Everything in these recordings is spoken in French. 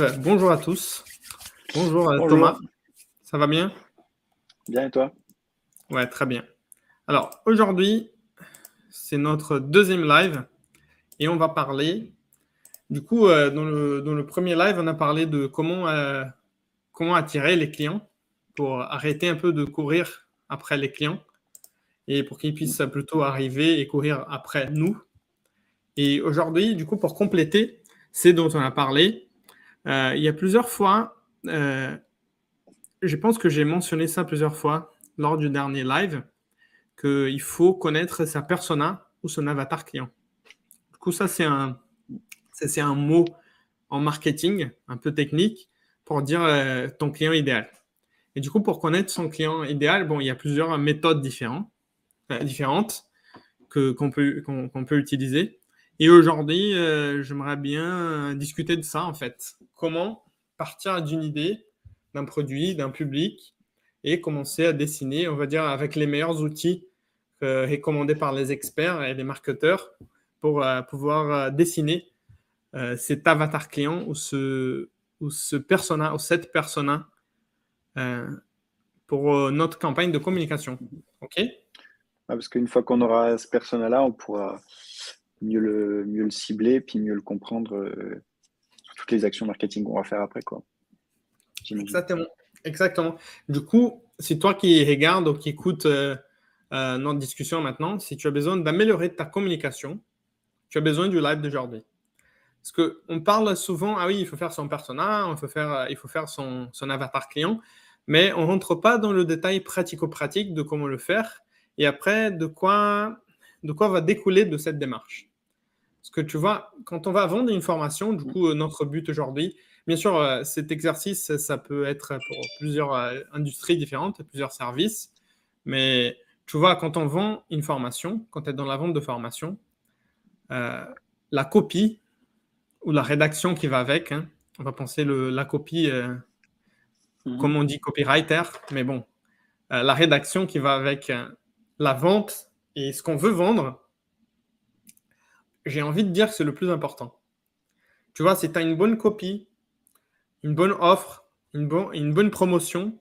live. Bonjour à tous. Bonjour, euh, Thomas. Ça va bien? Bien et toi? Ouais, très bien. Alors aujourd'hui, c'est notre deuxième live et on va parler. Du coup, euh, dans, le, premier live, on a parlé de comment, euh, comment attirer les clients pour arrêter un peu de courir après les clients et pour qu'ils puissent plutôt arriver et courir après nous. Et aujourd'hui, du coup, pour compléter, c'est dont on a parlé, euh, il y a plusieurs fois, je pense que j'ai mentionné ça plusieurs fois lors du dernier live, qu'il faut connaître sa persona ou son avatar client. Du coup, ça, c'est un, mot en marketing, un peu technique, pour dire euh, ton client idéal. Et du coup, pour connaître son client idéal, il y a plusieurs méthodes différentes, euh, que, qu'on, peut utiliser. Et aujourd'hui, euh, j'aimerais bien discuter de ça, en fait. Comment partir d'une idée, d'un produit, d'un public, et commencer à dessiner, on va dire, avec les meilleurs outils euh, recommandés par les experts et les marketeurs pour euh, pouvoir euh, dessiner cet avatar client ou ce, ou ce persona ou cette persona pour notre campagne de communication. OK? Parce qu'une fois qu'on aura ce persona-là, on pourra mieux le, mieux le cibler puis mieux le comprendre sur toutes les actions marketing qu'on va faire après. Quoi. Exactement. Exactement. Du coup, c'est toi qui regardes ou qui écoutes euh, euh, notre discussion maintenant, si tu as besoin d'améliorer ta communication, tu as besoin du live d'aujourd'hui. Parce qu'on parle souvent, ah oui, il faut faire son persona, il faut faire, euh, il faut faire son, son avatar client, mais on ne rentre pas dans le détail pratico-pratique de comment le faire et après de quoi, de quoi va découler de cette démarche. Parce que tu vois, quand on va vendre une formation, du coup, notre but aujourd'hui, Bien sûr, euh, cet exercice, ça peut être pour plusieurs euh, industries différentes, plusieurs services. Mais tu vois, quand on vend une formation, quand tu es dans la vente de formation, euh, la copie ou la rédaction qui va avec, hein, on va penser le, la copie, mhm. comme on dit copywriter, mais bon, la rédaction qui va avec la vente et ce qu'on veut vendre, j'ai envie de dire que c'est le plus important. Tu vois, si tu as une bonne copie, une bonne offre, une, une bonne promotion,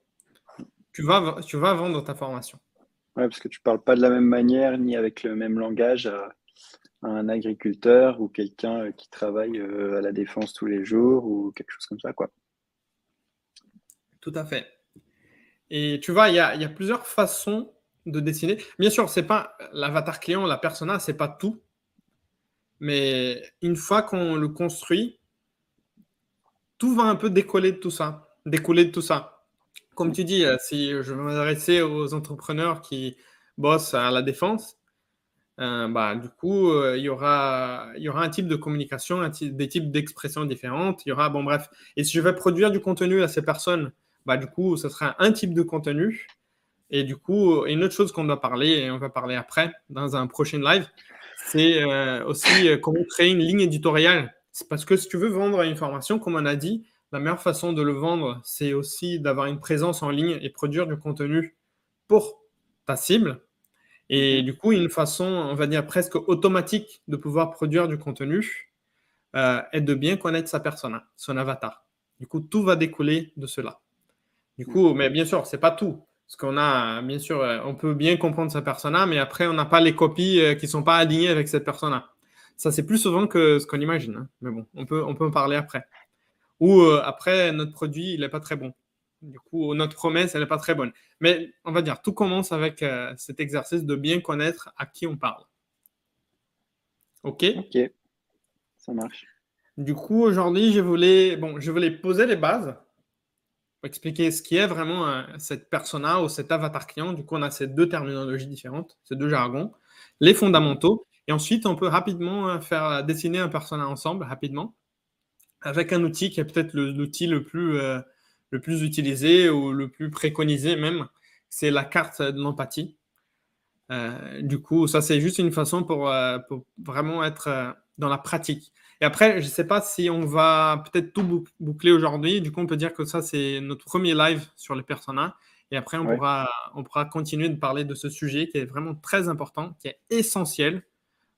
tu vas, tu vas vendre ta formation. Oui, parce que tu ne parles pas de la même manière ni avec le même langage à, un agriculteur ou quelqu'un euh, qui travaille euh, à la défense tous les jours ou quelque chose comme ça. quoi. Tout à fait. Et tu vois, il y a, y a, plusieurs façons de dessiner. Bien sûr, c'est pas l'avatar client, la persona, c'est pas tout. Mais une fois qu'on le construit, tout va un peu décoller de tout ça, découler de tout ça. Comme tu dis, euh, si je veux m'adresser aux entrepreneurs qui bossent à la défense, euh, bah, du coup, euh, il, y aura, y aura un type de communication, des types d'expressions différentes. Il y aura, bon, bref. Et si je vais produire du contenu à ces personnes, bah, du coup, ce sera un type de contenu. Et du coup, une autre chose qu'on doit parler, et on va parler après dans un prochain live, c'est aussi comment créer une ligne éditoriale c'est parce que si tu veux vendre une formation, comme on a dit, la meilleure façon de le vendre, c'est aussi d'avoir une présence en ligne et produire du contenu pour ta cible. Et mhm. du coup, une façon, on va dire presque automatique de pouvoir produire du contenu euh, est de bien connaître sa persona, son avatar. Du coup, tout va découler de cela. Du coup, mhm. mais bien sûr, c'est pas tout. Parce qu'on a, bien sûr, euh, on peut bien comprendre sa persona, mais après, on n'a pas les copies euh, qui ne sont pas alignées avec cette persona. Ça, c'est plus souvent que ce qu'on imagine. Hein. Mais bon, on peut, on peut en parler après. Ou euh, après, notre produit, il n'est pas très bon. Du coup, notre promesse, elle n'est pas très bonne. Mais on va dire, tout commence avec euh, cet exercice de bien connaître à qui on parle. OK? OK. Ça marche. Du coup, aujourd'hui, je voulais, bon, je voulais poser les bases expliquer ce qui est vraiment euh, cette persona ou cet avatar client. Du coup, on a ces deux terminologies différentes, ces deux jargons, les fondamentaux et ensuite, on peut rapidement euh, faire dessiner un personnage ensemble, rapidement, avec un outil qui est peut-être l'outil le, plus, euh, le plus utilisé ou le plus préconisé même, c'est la carte de l'empathie. Euh, du coup, ça, c'est juste une façon pour, vraiment être dans la pratique. Et après, je ne sais pas si on va peut-être tout boucler aujourd'hui. Du coup, on peut dire que ça, c'est notre premier live sur les personnages. Et après, on, pourra, on pourra continuer de parler de ce sujet qui est vraiment très important, qui est essentiel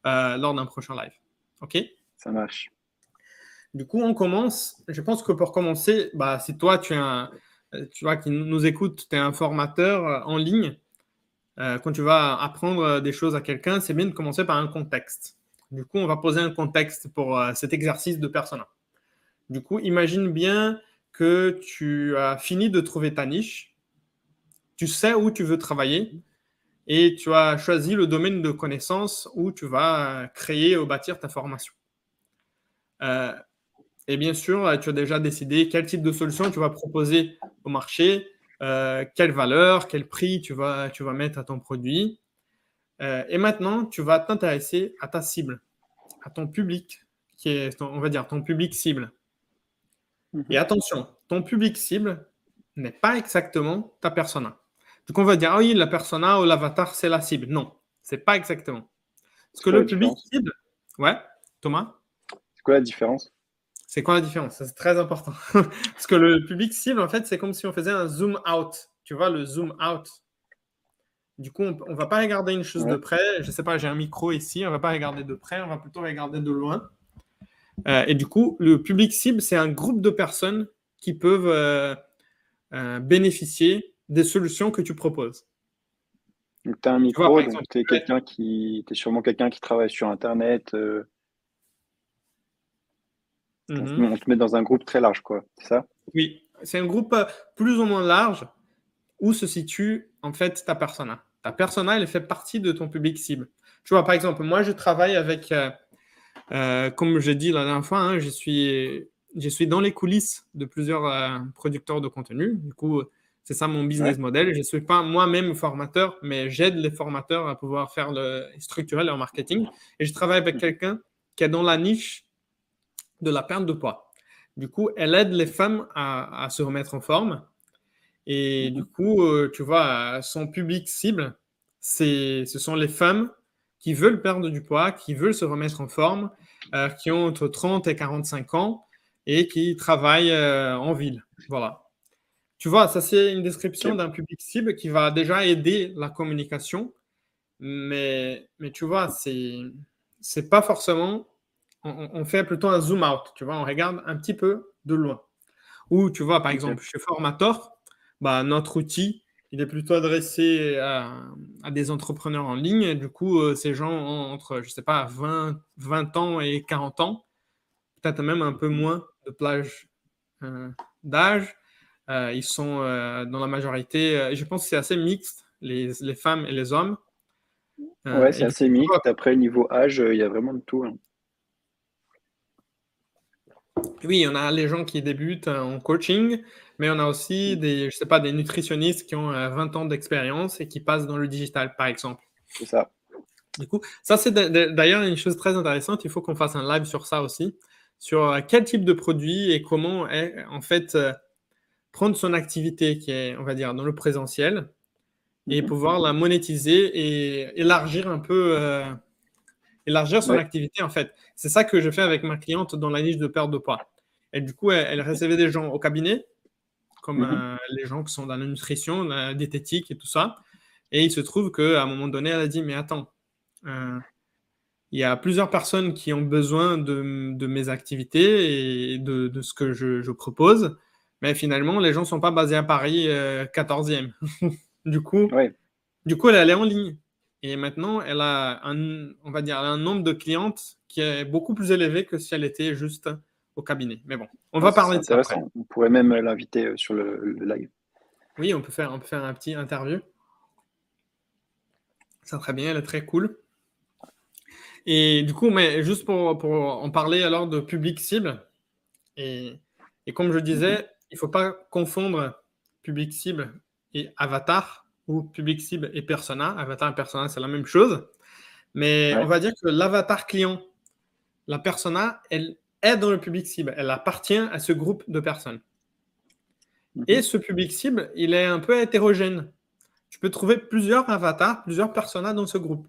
euh, lors d'un prochain live. OK? Ça marche. Du coup, on commence. Je pense que pour commencer, bah, si toi, tu es un, tu vois, qui nous écoute, tu es un formateur en ligne, euh, quand tu vas apprendre des choses à quelqu'un, c'est bien de commencer par un contexte. Du coup, on va poser un contexte pour euh, cet exercice de persona. Du coup, imagine bien que tu as fini de trouver ta niche, tu sais où tu veux travailler et tu as choisi le domaine de connaissance où tu vas créer ou bâtir ta formation. Euh, et bien sûr, tu as déjà décidé quel type de solution tu vas proposer au marché, euh, quelle valeur, quel prix tu vas mettre à ton produit. Euh, et maintenant, tu vas t'intéresser à ta cible, à ton public, qui est, on va dire, ton public cible. Mhm. Et attention, ton public cible n'est pas exactement ta persona. Donc on va dire, ah oui, la persona ou l'avatar, c'est la cible. Non, c'est pas exactement. Parce que le public cible, ouais, Thomas? C'est quoi la différence? C'est quoi la différence? C'est très important. Parce que le public cible, en fait, c'est comme si on faisait un zoom out. Tu vois, le zoom out. Du coup, on ne va pas regarder une chose de près. Je ne sais pas, j'ai un micro ici. On ne va pas regarder de près, on va plutôt regarder de loin. Euh, et du coup, le public cible, c'est un groupe de personnes qui peuvent euh, euh, bénéficier des solutions que tu proposes. Donc, tu as un micro, tu es, quelqu'un qui, es sûrement quelqu'un qui travaille sur Internet. Mhm. On, te met dans un groupe très large, quoi. C'est ça? Oui, c'est un groupe plus ou moins large où se situe en fait ta persona. Ta persona, elle fait partie de ton public cible. Tu vois, par exemple, moi, je travaille avec, euh, euh, comme j'ai dit la dernière fois, hein, je, suis, je suis dans les coulisses de plusieurs producteurs de contenu. Du coup, c'est ça mon business model. Je ne suis pas moi-même formateur, mais j'aide les formateurs à pouvoir faire le, structurer leur marketing. Et je travaille avec quelqu'un qui est dans la niche de la perte de poids. Du coup, elle aide les femmes à, se remettre en forme. Et du coup, euh, tu vois, son public cible, ce sont les femmes qui veulent perdre du poids, qui veulent se remettre en forme, euh, qui ont entre 30 et 45 ans et qui travaillent euh, en ville. Voilà. Tu vois, ça c'est une description d'un public cible qui va déjà aider la communication, mais, mais tu vois, c'est c'est pas forcément on, fait plutôt un zoom out, tu vois, on regarde un petit peu de loin. Ou tu vois, par exemple, chez Formator, bah, notre outil, il est plutôt adressé à, des entrepreneurs en ligne. du coup, euh, ces gens ont entre, je sais pas, 20, 20 ans et 40 ans, peut-être même un peu moins de plage euh, d'âge. Euh, ils sont dans la majorité, je pense que c'est assez mixte, les, femmes et les hommes. ouais, c'est assez mixte. Après, niveau âge, il y a vraiment de tout. Hein. Oui, on a les gens qui débutent en coaching, mais on a aussi des, je sais pas, des nutritionnistes qui ont 20 euh, ans d'expérience et qui passent dans le digital, par exemple. C'est ça. Du coup, ça c'est d'ailleurs une chose très intéressante. Il faut qu'on fasse un live sur ça aussi, sur euh, quel type de produit et comment en fait euh, prendre son activité qui est, on va dire, dans le présentiel et mhm. pouvoir la monétiser et élargir un peu élargir son activité, en fait. C'est ça que je fais avec ma cliente dans la niche de perte de poids. Et du coup, elle, recevait des gens au cabinet, comme mhm. euh, les gens qui sont dans la nutrition, la diététique et tout ça. Et il se trouve qu'à un moment donné, elle a dit, mais attends, euh, il y a plusieurs personnes qui ont besoin de, mes activités et de, ce que je, propose. Mais finalement, les gens ne sont pas basés à Paris 14e. Euh, du coup, du coup, elle est allée en ligne. Et maintenant, elle a un, on va dire, un nombre de clientes qui est beaucoup plus élevé que si elle était juste au cabinet. Mais bon, on va parler de ça après. On pourrait même l'inviter euh, sur le, live. Oui, on peut, faire, on peut faire un petit interview. Ça très bien, elle est très cool. Et du coup, mais juste pour, pour en parler alors de public cible, et, et comme je disais, mhm. il ne faut pas confondre public cible et avatar ou public cible et persona. Avatar et persona, c'est la même chose. Mais on va dire que l'avatar client, la persona, elle est dans le public cible. Elle appartient à ce groupe de personnes. Mhm. Et ce public cible, il est un peu hétérogène. Tu peux trouver plusieurs avatars, plusieurs personas dans ce groupe.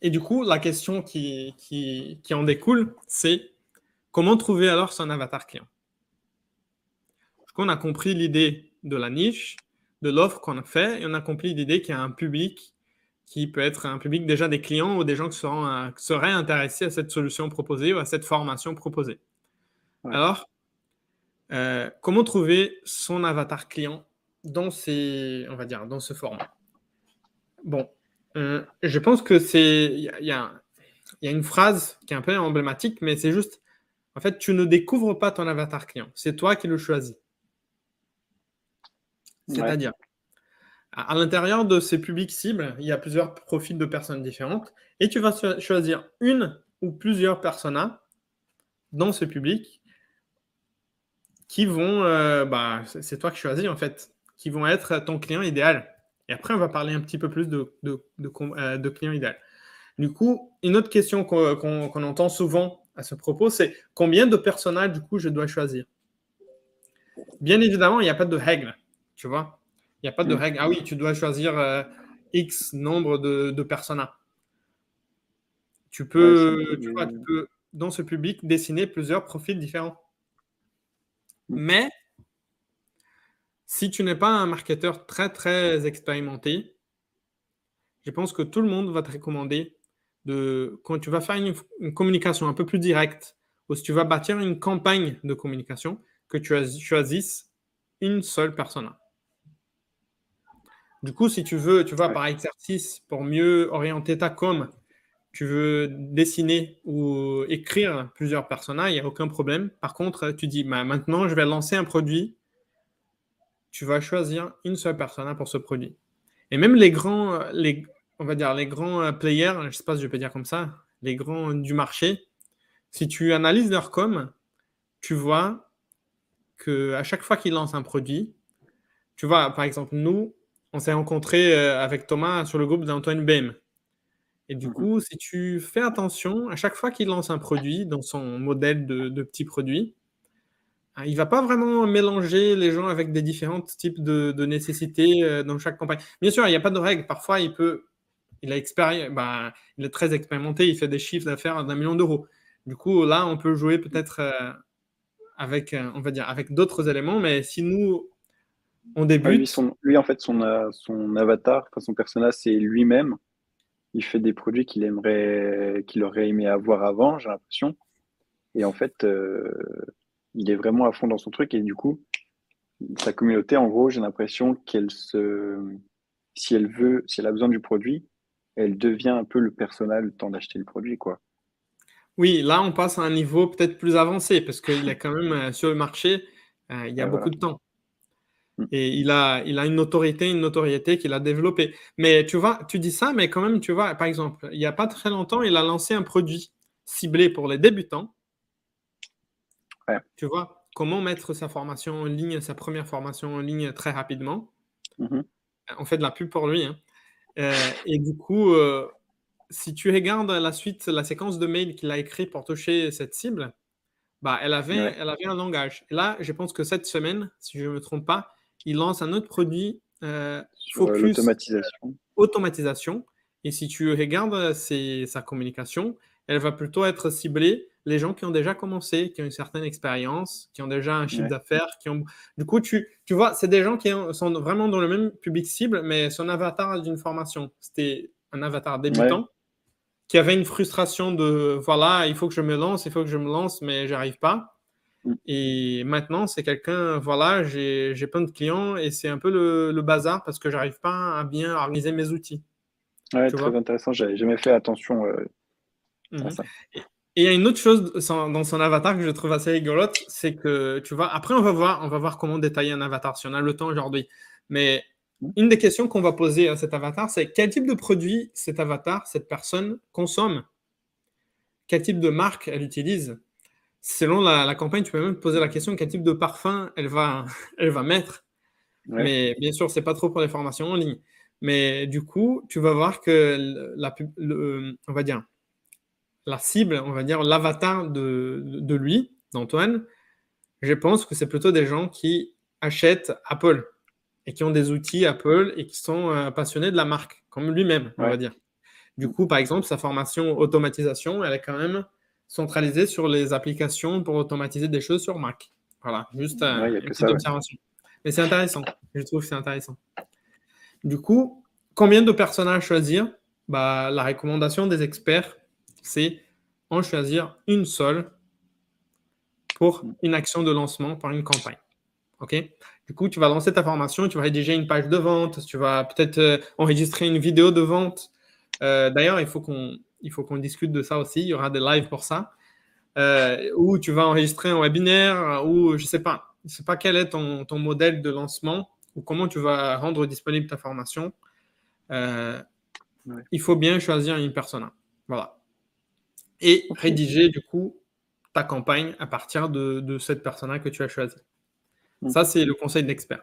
Et du coup, la question qui, qui, qui en découle, c'est comment trouver alors son avatar client? On a compris l'idée de la niche, de l'offre qu'on a fait et on a compris l'idée qu'il y a un public qui peut être un public déjà des clients ou des gens qui, seraient intéressés à cette solution proposée ou à cette formation proposée. Alors, euh, comment trouver son avatar client dans ces, on va dire, dans ce format? Bon, euh, je pense que c'est, il y, y, a une phrase qui est un peu emblématique, mais c'est juste, en fait, tu ne découvres pas ton avatar client, c'est toi qui le choisis. C'est-à-dire, à l'intérieur de ces publics cibles, il y a plusieurs profils de personnes différentes et tu vas choisir une ou plusieurs personas dans ce public qui vont, euh, bah, c'est toi qui choisis en fait, qui vont être ton client idéal. Et après, on va parler un petit peu plus de, de, de, euh, idéal. Du coup, une autre question qu'on entend souvent à ce propos, c'est combien de personnages du coup je dois choisir? Bien évidemment, il n'y a pas de règle, tu vois? Il n'y a pas de mm. règle. Ah oui, tu dois choisir euh, X nombre de, de personas. Tu peux, tu, peux, dans ce public, dessiner plusieurs profils différents. Mm. Mais si tu n'es pas un marketeur très, très expérimenté, je pense que tout le monde va te recommander de, quand tu vas faire une, une communication un peu plus directe, ou si tu vas bâtir une campagne de communication, que tu choisisses une seule persona. Du coup, si tu veux, tu vois, par exercice, pour mieux orienter ta com, tu veux dessiner ou écrire plusieurs personnages, il n'y a aucun problème. Par contre, tu dis, bah, maintenant, je vais lancer un produit. Tu vas choisir une seule persona pour ce produit. Et même les grands, les, on va dire, les grands players, je ne sais pas si je peux dire comme ça, les grands du marché, si tu analyses leur com, tu vois que à chaque fois qu'ils lancent un produit, tu vois, par exemple, nous, on s'est rencontré euh, avec Thomas sur le groupe d'Antoine BM. Et du mhm. coup, si tu fais attention, à chaque fois qu'il lance un produit dans son modèle de, de petit produit, hein, il ne va pas vraiment mélanger les gens avec des différents types de, nécessités euh, dans chaque campagne. Bien sûr, il n'y a pas de règle. Parfois, il peut, il a bah, il est très expérimenté, il fait des chiffres d'affaires d'un million d'euros. Du coup, là, on peut jouer peut-être euh, avec, on va dire, avec d'autres éléments. Mais si nous, on débute. lui, en fait, son, euh, son avatar, son personnage, c'est lui-même. Il fait des produits qu'il aimerait, qu'il aurait aimé avoir avant, j'ai l'impression. Et en fait, euh, il est vraiment à fond dans son truc. Et du coup, sa communauté, en gros, j'ai l'impression qu'elle se, si elle veut, si elle a besoin du produit, elle devient un peu le personnage le temps d'acheter le produit, quoi. Oui, là, on passe à un niveau peut-être plus avancé parce qu'il est quand même euh, sur le marché, il y a beaucoup de temps. Mm. Et il a, il a une autorité, une notoriété qu'il a développée. Mais tu vois, tu dis ça, mais quand même, tu vois, par exemple, il n'y a pas très longtemps, il a lancé un produit ciblé pour les débutants. Tu vois, comment mettre sa formation en ligne, sa première formation en ligne très rapidement. Mm-hmm. On fait de la pub pour lui. Hein. Euh, et du coup, euh, si tu regardes la suite, la séquence de mails qu'il a écrit pour toucher cette cible, bah, elle, avait, elle avait un langage. Et là, je pense que cette semaine, si je ne me trompe pas, il lance un autre produit euh, focus automatisation. automatisation. Et si tu regardes sa communication, elle va plutôt être ciblée les gens qui ont déjà commencé, qui ont une certaine expérience, qui ont déjà un chiffre d'affaires, qui ont. Du coup, tu, tu vois, c'est des gens qui sont vraiment dans le même public cible, mais son avatar d'une formation, c'était un avatar débutant qui avait une frustration de voilà, il faut que je me lance, il faut que je me lance, mais j'arrive pas. Mm. Et maintenant, c'est quelqu'un, voilà, j'ai plein de clients et c'est un peu le, bazar parce que j'arrive pas à bien organiser mes outils. Ouais, très intéressant. J'avais jamais fait attention euh, à mhm. ça. Et il y a une autre chose dans son avatar que je trouve assez rigolote, c'est que tu vois, après on va voir, on va voir comment détailler un avatar si on a le temps aujourd'hui. Mais mm. une des questions qu'on va poser à cet avatar, c'est quel type de produit cet avatar, cette personne consomme? Quel type de marque elle utilise? Selon la, campagne, tu peux même poser la question quel type de parfum elle va, elle va mettre. Mais bien sûr, c'est pas trop pour les formations en ligne. Mais du coup, tu vas voir que la, le, on va dire, la cible, on va dire l'avatar de, de, lui, d'Antoine, je pense que c'est plutôt des gens qui achètent Apple et qui ont des outils Apple et qui sont euh, passionnés de la marque, comme lui-même, on va dire. Du coup, par exemple, sa formation automatisation, elle est quand même centralisé sur les applications pour automatiser des choses sur Mac. Voilà, juste euh, une petite observation. Mais c'est intéressant, je trouve que c'est intéressant. Du coup, combien de personnages choisir? Bah, la recommandation des experts, c'est en choisir une seule pour une action de lancement, pour une campagne. OK? Du coup, tu vas lancer ta formation, tu vas rédiger une page de vente, tu vas peut-être euh, enregistrer une vidéo de vente. Euh, d'ailleurs, il faut qu'on qu'on discute de ça aussi. Il y aura des lives pour ça. Euh, ou tu vas enregistrer un webinaire, ou je ne sais pas. Je ne sais pas quel est ton, ton, modèle de lancement ou comment tu vas rendre disponible ta formation. Il faut bien choisir une persona. Voilà. Et rédiger, du coup, ta campagne à partir de, cette persona que tu as choisie. Mm. Ça, c'est le conseil d'expert.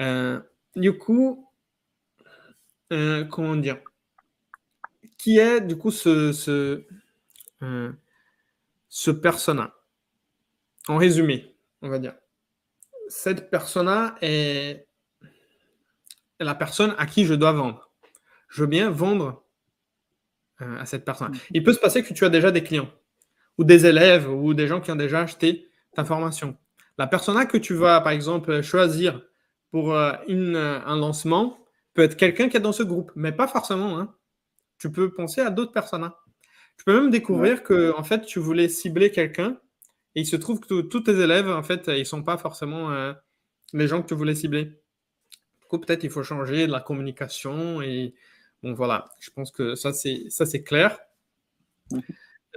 Euh, du coup, euh, comment dire? Qui est du coup ce, ce, euh, ce persona? En résumé, on va dire. Cette persona est la personne à qui je dois vendre. Je veux bien vendre à cette personne. Mm. Il peut se passer que tu as déjà des clients ou des élèves ou des gens qui ont déjà acheté ta formation. La persona que tu vas, par exemple, choisir pour euh, une, euh, un lancement peut être quelqu'un qui est dans ce groupe, mais pas forcément. Hein. Tu peux penser à d'autres personas. Tu peux même découvrir que, en fait, tu voulais cibler quelqu'un et il se trouve que tous tes élèves, en fait, ils ne sont pas forcément euh, les gens que tu voulais cibler. Du coup, peut-être il faut changer de la communication et bon, voilà. Je pense que ça, c'est, ça, c'est clair.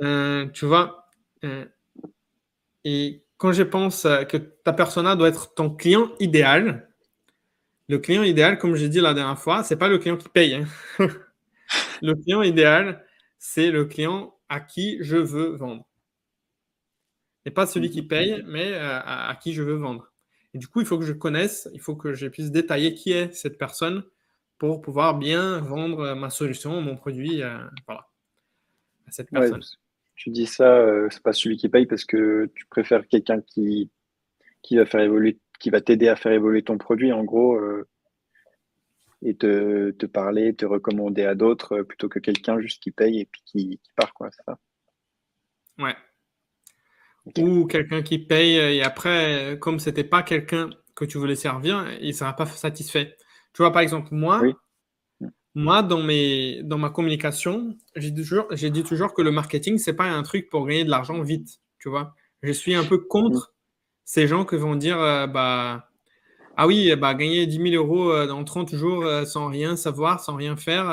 Euh, tu vois, euh, et quand je pense que ta persona doit être ton client idéal, le client idéal, comme j'ai dit la dernière fois, c'est pas le client qui paye. Hein. le client idéal, c'est le client à qui je veux vendre. Et pas celui qui paye, mais euh, à, qui je veux vendre. Et du coup, il faut que je connaisse, il faut que je puisse détailler qui est cette personne pour pouvoir bien vendre ma solution, mon produit, voilà, à cette personne tu dis ça, euh, c'est pas celui qui paye parce que tu préfères quelqu'un qui, qui va faire évoluer, qui va t'aider à faire évoluer ton produit, en gros, euh, et te, te, parler, te recommander à d'autres, euh, plutôt que quelqu'un juste qui paye et puis qui, part, quoi, ça Ouais. Ou quelqu'un qui paye et après, comme c'était pas quelqu'un que tu voulais servir, il sera pas satisfait. Tu vois, par exemple, moi, moi, dans, mes, dans ma communication, j'ai toujours, dit toujours que le marketing, c'est pas un truc pour gagner de l'argent vite. Tu vois, je suis un peu contre ces gens qui vont dire euh, bah, Ah oui, bah, gagner 10 000 euros euh, dans 30 jours euh, sans rien savoir, sans rien faire,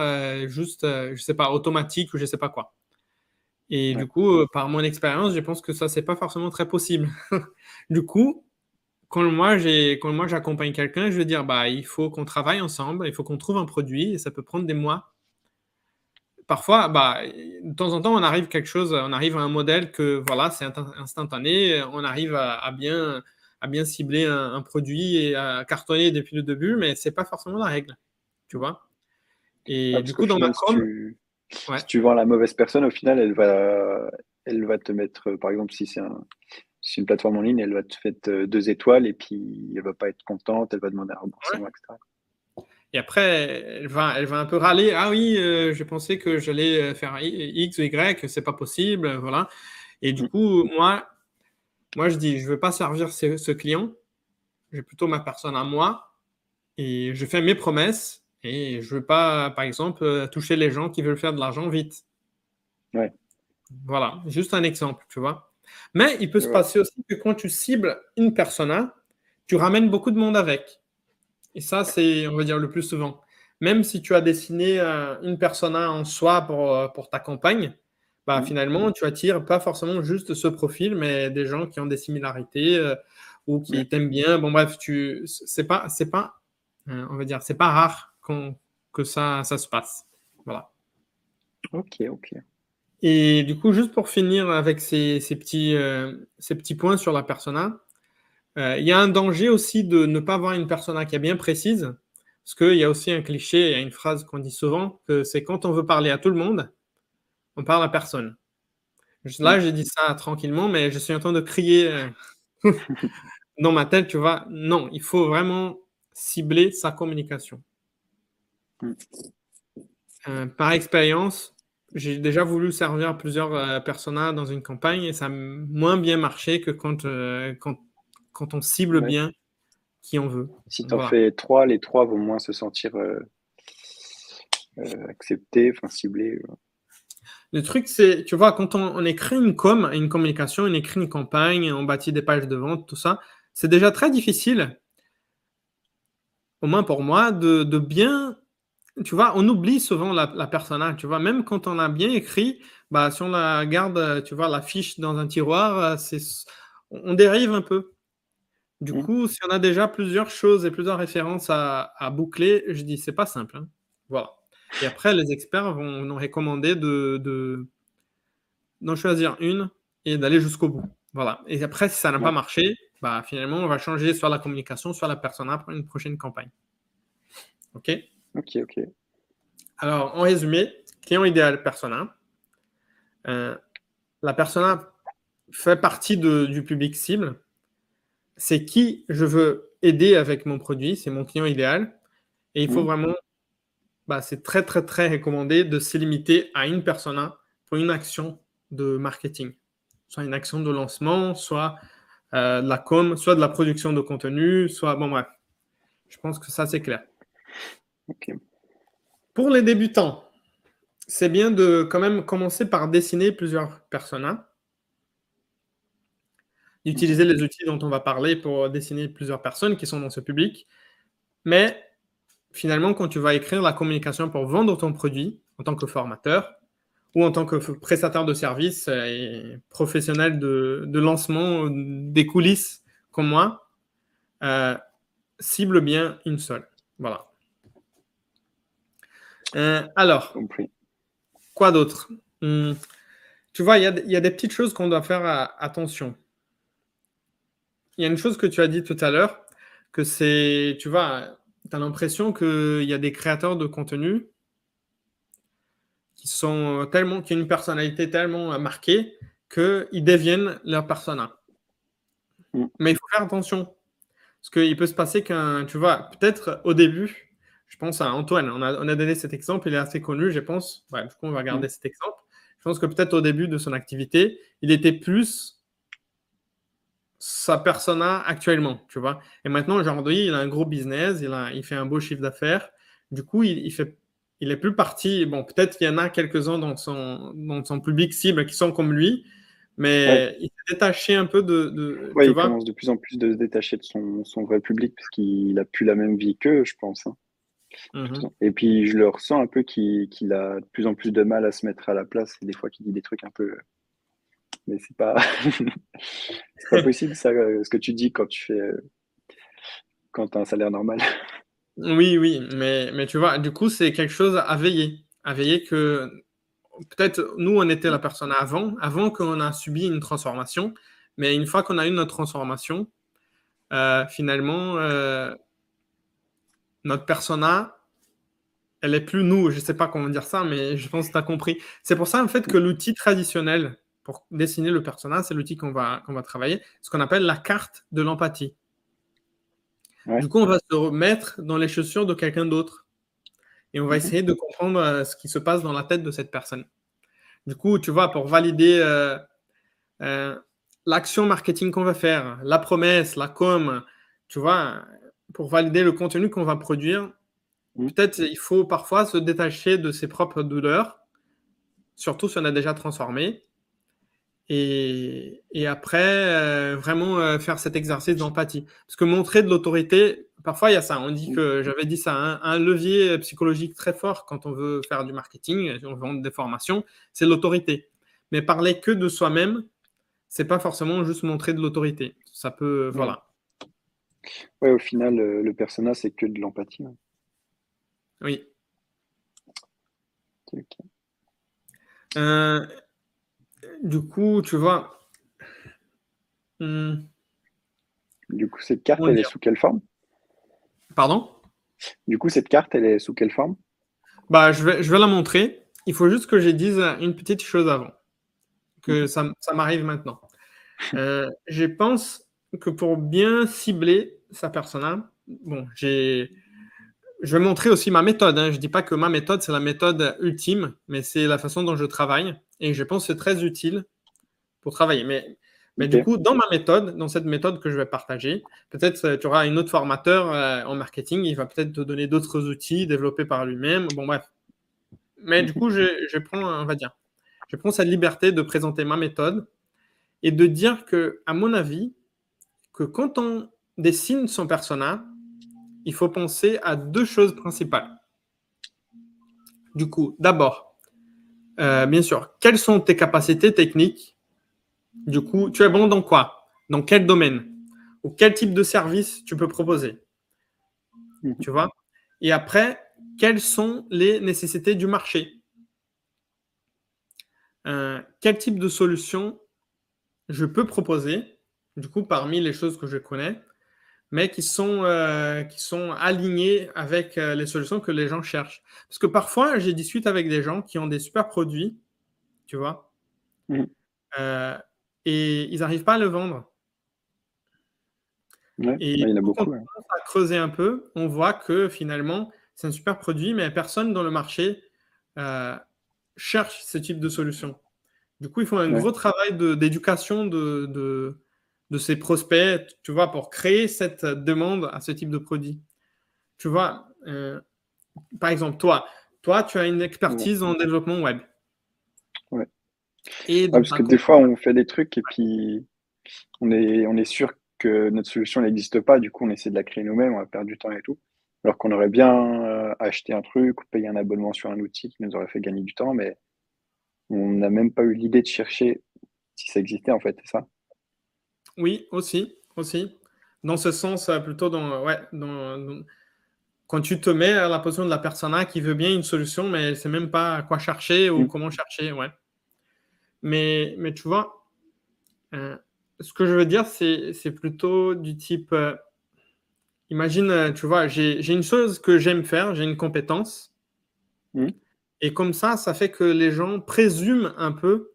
juste, je sais pas, automatique ou je sais pas quoi. Et du coup, par mon expérience, je pense que ça, c'est pas forcément très possible. du coup, quand moi j'ai quand moi j'accompagne quelqu'un, je veux dire bah il faut qu'on travaille ensemble, il faut qu'on trouve un produit et ça peut prendre des mois. Parfois, bah, de temps en temps, on arrive quelque chose, on arrive à un modèle que voilà, c'est instantané, on arrive à, bien à bien cibler un, produit et à cartonner depuis le début, mais c'est pas forcément la règle, tu vois. Et du coup, dans ma com, si tu vends la mauvaise personne, au final, elle va, elle va te mettre, par exemple, si c'est un, c'est une plateforme en ligne, elle va te faire euh, deux étoiles et puis elle va pas être contente, elle va demander un remboursement, etc. Et après, elle va, elle va un peu râler. Ah oui, euh, je pensais que j'allais euh, faire X ou Y, c'est pas possible, voilà. Et du mm. coup, moi, moi je dis, je veux pas servir ce, client, j'ai plutôt ma personne à moi et je fais mes promesses et je veux pas, par exemple, toucher les gens qui veulent faire de l'argent vite. Ouais. Voilà, juste un exemple, tu vois. Mais il peut se passer aussi que quand tu cibles une persona, tu ramènes beaucoup de monde avec. Et ça, c'est, on va dire, le plus souvent. Même si tu as dessiné euh, une persona en soi pour, euh, pour ta campagne, bah, mm. finalement, tu attires pas forcément juste ce profil, mais des gens qui ont des similarités euh, ou qui t'aiment bien. Bon, bref, tu, c'est pas, c'est pas, on va dire, c'est pas rare que ça, ça se passe. Voilà. Ok, ok. Et du coup, juste pour finir avec ces, petits, euh, ces petits points sur la persona, euh, il y a un danger aussi de ne pas avoir une persona qui est bien précise, parce qu'il y a aussi un cliché, il y a une phrase qu'on dit souvent, que c'est quand on veut parler à tout le monde, on parle à personne. Là, j'ai dit ça tranquillement, mais je suis en train de crier euh, dans ma tête, tu vois. Non, il faut vraiment cibler sa communication. Mm. par expérience, j'ai déjà voulu servir plusieurs euh, personnages dans une campagne et ça a moins bien marché que quand, euh, quand, quand, on cible bien qui on veut. Si tu en fais trois, les trois vont moins se sentir euh, euh, accepter, enfin cibler. Le truc, c'est, tu vois, quand on, écrit une com, une communication, on écrit une campagne, on bâtit des pages de vente, tout ça, c'est déjà très difficile, au moins pour moi, de, bien. Tu vois, on oublie souvent la, la persona, tu vois, même quand on a bien écrit, bah, si on la garde, tu vois, la fiche dans un tiroir, c'est, on dérive un peu. Du mmh. coup, si on a déjà plusieurs choses et plusieurs références à, boucler, je dis c'est pas simple. Hein. Voilà. Et après, les experts vont nous recommander de, d'en choisir une et d'aller jusqu'au bout. Voilà. Et après, si ça n'a pas marché, bah, finalement, on va changer soit la communication, soit la persona pour une prochaine campagne. OK? OK, OK. Alors, en résumé, client idéal, persona. Euh, la persona fait partie du public cible c'est qui je veux aider avec mon produit, c'est mon client idéal. Et il faut mmh. vraiment, bah, c'est très, très, très recommandé de se limiter à une persona pour une action de marketing. Soit une action de lancement, soit euh, de la com, soit de la production de contenu, soit, bon, bref. Je pense que ça, c'est clair. Pour les débutants, c'est bien de quand même commencer par dessiner plusieurs personas d'utiliser les outils dont on va parler pour dessiner plusieurs personnes qui sont dans ce public. Mais finalement, quand tu vas écrire la communication pour vendre ton produit en tant que formateur ou en tant que prestataire de services et professionnel de, lancement des coulisses comme moi, euh, cible bien une seule. Voilà. Euh, alors, quoi d'autre? Hum, Tu vois, il y, y, a des petites choses qu'on doit faire attention il y a une chose que tu as dit tout à l'heure, que c'est, tu vois, tu as l'impression qu'il y a des créateurs de contenu qui sont tellement, qui ont une personnalité tellement marquée qu'ils deviennent leur persona. Mm. Mais il faut faire attention. Parce qu'il peut se passer qu'un, tu vois, peut-être au début, je pense à Antoine, on a, on a, donné cet exemple, il est assez connu, je pense. du coup, on va garder mm. cet exemple. Je pense que peut-être au début de son activité, il était plus sa persona actuellement, tu vois. Et maintenant, aujourd'hui, il a un gros business, il, a, il fait un beau chiffre d'affaires. Du coup, il, il, fait, il est plus parti. Bon, peut-être qu'il y en a quelques-uns dans son, dans son public cible qui sont comme lui, mais il s'est détaché un peu de. de il commence de plus en plus de se détacher de son, son vrai public parce qu'il a plus la même vie qu'eux, je pense. Hein. Mhm. Et puis, je le ressens un peu qu'il a de plus en plus de mal à se mettre à la place et des fois qu'il dit des trucs un peu mais c'est pas, pas possible ça, euh, ce que tu dis quand tu fais, euh, quand as un salaire normal. Oui, oui, mais, mais tu vois, du coup, c'est quelque chose à veiller, à veiller que peut-être nous, on était la personne avant, avant qu'on a subi une transformation, mais une fois qu'on a eu notre transformation, euh, finalement, notre persona, elle est plus nous. Je sais pas comment dire ça, mais je pense que tu as compris. C'est pour ça, en fait, que l'outil traditionnel pour dessiner le personnage, c'est l'outil qu'on va, qu'on va travailler, ce qu'on appelle la carte de l'empathie. Du coup, on va se remettre dans les chaussures de quelqu'un d'autre. Et on va essayer de comprendre euh, ce qui se passe dans la tête de cette personne. Du coup, tu vois, pour valider euh, euh, l'action marketing qu'on va faire, la promesse, la com, tu vois, pour valider le contenu qu'on va produire, peut-être il faut parfois se détacher de ses propres douleurs, surtout si on a déjà transformé, et, après, euh, vraiment euh, faire cet exercice d'empathie. Parce que montrer de l'autorité, parfois il y a ça. On dit que, j'avais dit ça, hein, un levier psychologique très fort quand on veut faire du marketing, on vendre des formations, c'est l'autorité. Mais parler que de soi-même, c'est pas forcément juste montrer de l'autorité. Ça peut, voilà. Ouais, au final, le persona, c'est que de l'empathie. Hein. Oui. Euh, du coup, tu vois. Hmm. Du coup, cette carte, elle est sous quelle forme? Pardon? Du coup, cette carte, elle est sous quelle forme? Bah, je vais, je vais la montrer. Il faut juste que je dise une petite chose avant, que ça, m'arrive maintenant. Euh, je pense que pour bien cibler sa persona, bon, j'ai je vais montrer aussi ma méthode. Hein. Je ne dis pas que ma méthode, c'est la méthode ultime, mais c'est la façon dont je travaille. Et je pense que c'est très utile pour travailler. Mais, mais du coup, dans ma méthode, dans cette méthode que je vais partager, peut-être euh, tu auras un autre formateur euh, en marketing, il va peut-être te donner d'autres outils développés par lui-même. Bon, bref. Mais du coup, je, je, prends, on va dire, je prends cette liberté de présenter ma méthode et de dire que, à mon avis, que quand on dessine son persona, il faut penser à deux choses principales. Du coup, d'abord, euh, bien sûr, quelles sont tes capacités techniques? Du coup, tu es bon dans quoi? Dans quel domaine? Ou quel type de service tu peux proposer? Mhm. Tu vois? Et après, quelles sont les nécessités du marché? Euh, Quel type de solution je peux proposer? Du coup, parmi les choses que je connais, mais qui sont, euh, qui sont alignés avec euh, les solutions que les gens cherchent. Parce que parfois, j'ai discuté avec des gens qui ont des super produits, tu vois, mm. euh, et ils n'arrivent pas à le vendre. et il y en a beaucoup. Quand on commence à creuser un peu, on voit que finalement, c'est un super produit, mais personne dans le marché cherche ce type de solution. Du coup, il faut un gros travail d'éducation de de ses prospects, tu vois, pour créer cette demande à ce type de produit. Tu vois, euh, par exemple, toi, toi, tu as une expertise en développement web. Ouais. Et parce que des fois, on fait des trucs et puis on est, on est sûr que notre solution n'existe pas. Du coup, on essaie de la créer nous-mêmes, on va perdre du temps et tout. Alors qu'on aurait bien euh, acheté un truc ou payé un abonnement sur un outil qui nous aurait fait gagner du temps, mais on n'a même pas eu l'idée de chercher si ça existait en fait, c'est ça oui, aussi, aussi. Dans ce sens, euh, plutôt dans, ouais, dans, quand tu te mets à la position de la personne qui veut bien une solution, mais elle ne sait même pas quoi chercher ou mm. comment chercher, ouais. Mais, mais tu vois, euh, ce que je veux dire, c'est plutôt du type, euh, imagine, tu vois, j'ai une chose que j'aime faire, j'ai une compétence, mm. et comme ça, ça fait que les gens présument un peu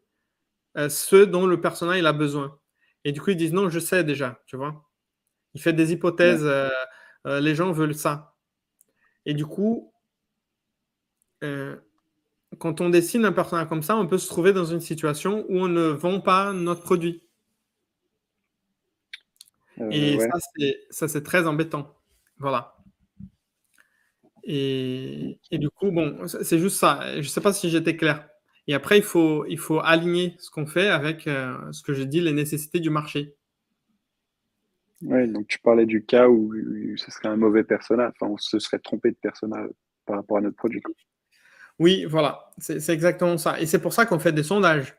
ce dont le personnage a besoin. Et du coup, ils disent non, je sais déjà, tu vois. Il fait des hypothèses, euh, euh, les gens veulent ça. Et du coup, euh, quand on dessine un personnage comme ça, on peut se trouver dans une situation où on ne vend pas notre produit. Et ça, c'est très embêtant. Voilà. Et, et, du coup, bon, c'est juste ça. Je ne sais pas si j'étais clair. Et après, il faut, il faut aligner ce qu'on fait avec euh, ce que j'ai dit, les nécessités du marché. Oui, donc tu parlais du cas où, ce serait un mauvais personnage, enfin on se serait trompé de personnage par rapport à notre produit. Oui, voilà, c'est exactement ça. Et c'est pour ça qu'on fait des sondages.